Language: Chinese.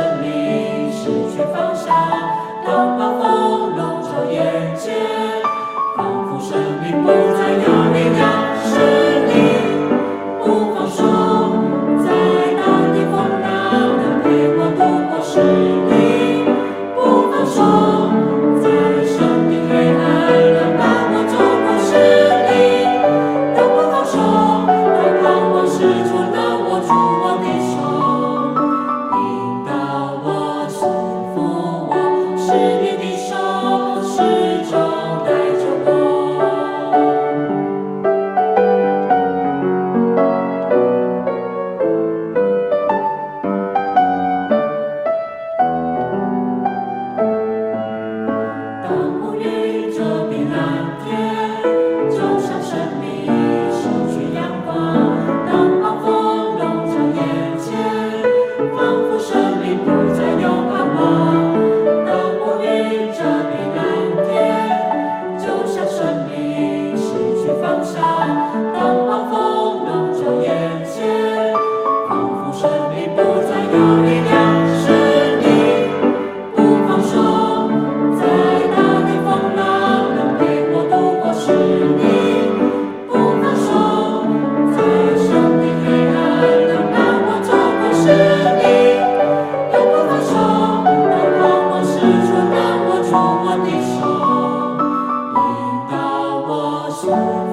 生命失去方向，当暴风笼罩眼前，仿佛生命不再有力量。是你，不放手，在大里风浪能陪我度过？是你，不放手，在生命黑暗了，当我做过。是你，当我放手，在彷徨时，却当我出。等乌云。Oh.